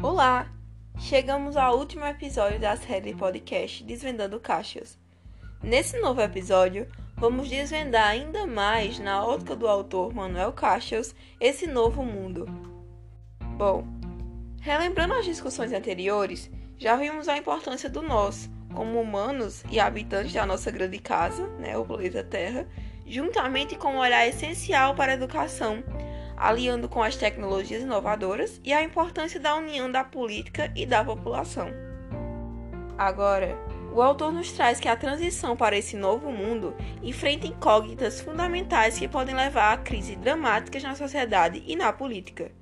Olá! Chegamos ao último episódio da série podcast Desvendando Caixas. Nesse novo episódio, vamos desvendar ainda mais, na ótica do autor Manuel Caixas, esse novo mundo. Bom, relembrando as discussões anteriores, já vimos a importância do nós, como humanos e habitantes da nossa grande casa, né, o planeta Terra, juntamente com um olhar essencial para a educação aliando com as tecnologias inovadoras e a importância da união da política e da população. Agora, o autor nos traz que a transição para esse novo mundo enfrenta incógnitas fundamentais que podem levar a crises dramáticas na sociedade e na política.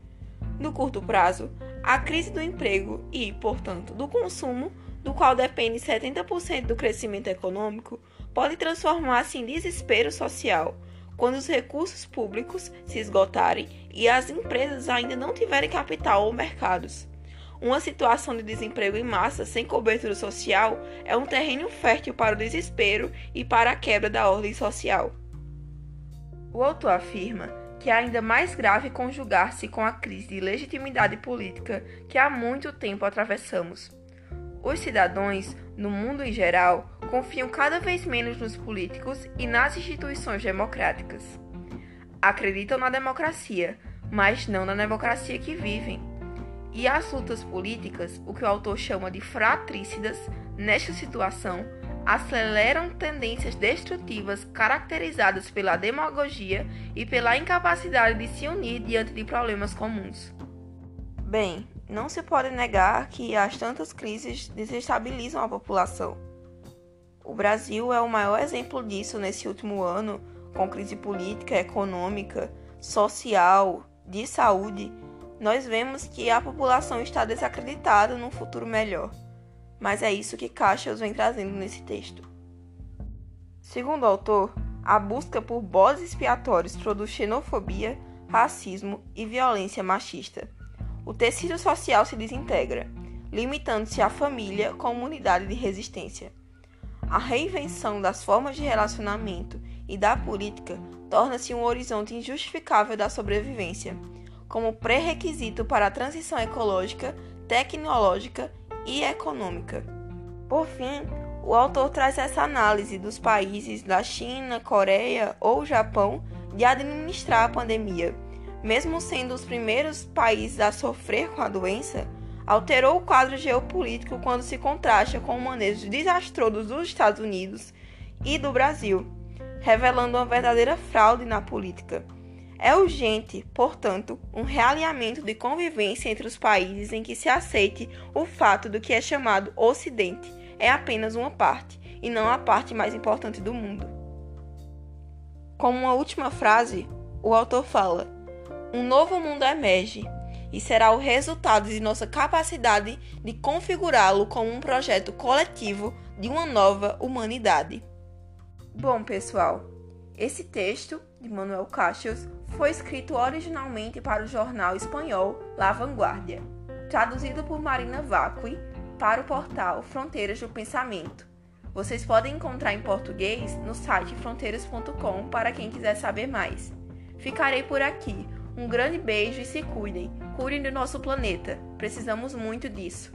No curto prazo, a crise do emprego e, portanto, do consumo, do qual depende 70% do crescimento econômico, pode transformar-se em desespero social, quando os recursos públicos se esgotarem e as empresas ainda não tiverem capital ou mercados. Uma situação de desemprego em massa sem cobertura social é um terreno fértil para o desespero e para a quebra da ordem social. O autor afirma que é ainda mais grave conjugar-se com a crise de legitimidade política que há muito tempo atravessamos. Os cidadãos, no mundo em geral, confiam cada vez menos nos políticos e nas instituições democráticas. Acreditam na democracia, mas não na democracia que vivem. E as lutas políticas, o que o autor chama de fratricidas, nesta situação, aceleram tendências destrutivas caracterizadas pela demagogia e pela incapacidade de se unir diante de problemas comuns. Bem, não se pode negar que as tantas crises desestabilizam a população. O Brasil é o maior exemplo disso nesse último ano, com crise política, econômica, social, de saúde. Nós vemos que a população está desacreditada num futuro melhor. Mas é isso que Caixas vem trazendo nesse texto. Segundo o autor, a busca por bodes expiatórios produz xenofobia, racismo e violência machista o tecido social se desintegra, limitando-se à família como unidade de resistência. A reinvenção das formas de relacionamento e da política torna-se um horizonte injustificável da sobrevivência, como pré-requisito para a transição ecológica, tecnológica e econômica. Por fim, o autor traz essa análise dos países da China, Coreia ou Japão de administrar a pandemia mesmo sendo os primeiros países a sofrer com a doença, alterou o quadro geopolítico quando se contrasta com o manejo desastroso dos Estados Unidos e do Brasil, revelando uma verdadeira fraude na política. É urgente, portanto, um realinhamento de convivência entre os países em que se aceite o fato do que é chamado Ocidente é apenas uma parte, e não a parte mais importante do mundo. Como uma última frase, o autor fala: um novo mundo emerge e será o resultado de nossa capacidade de configurá-lo como um projeto coletivo de uma nova humanidade. Bom, pessoal, esse texto de Manuel Caixas foi escrito originalmente para o jornal espanhol La Vanguardia, traduzido por Marina Vacui para o portal Fronteiras do Pensamento. Vocês podem encontrar em português no site fronteiras.com para quem quiser saber mais. Ficarei por aqui. Um grande beijo e se cuidem. Cuidem do nosso planeta. Precisamos muito disso.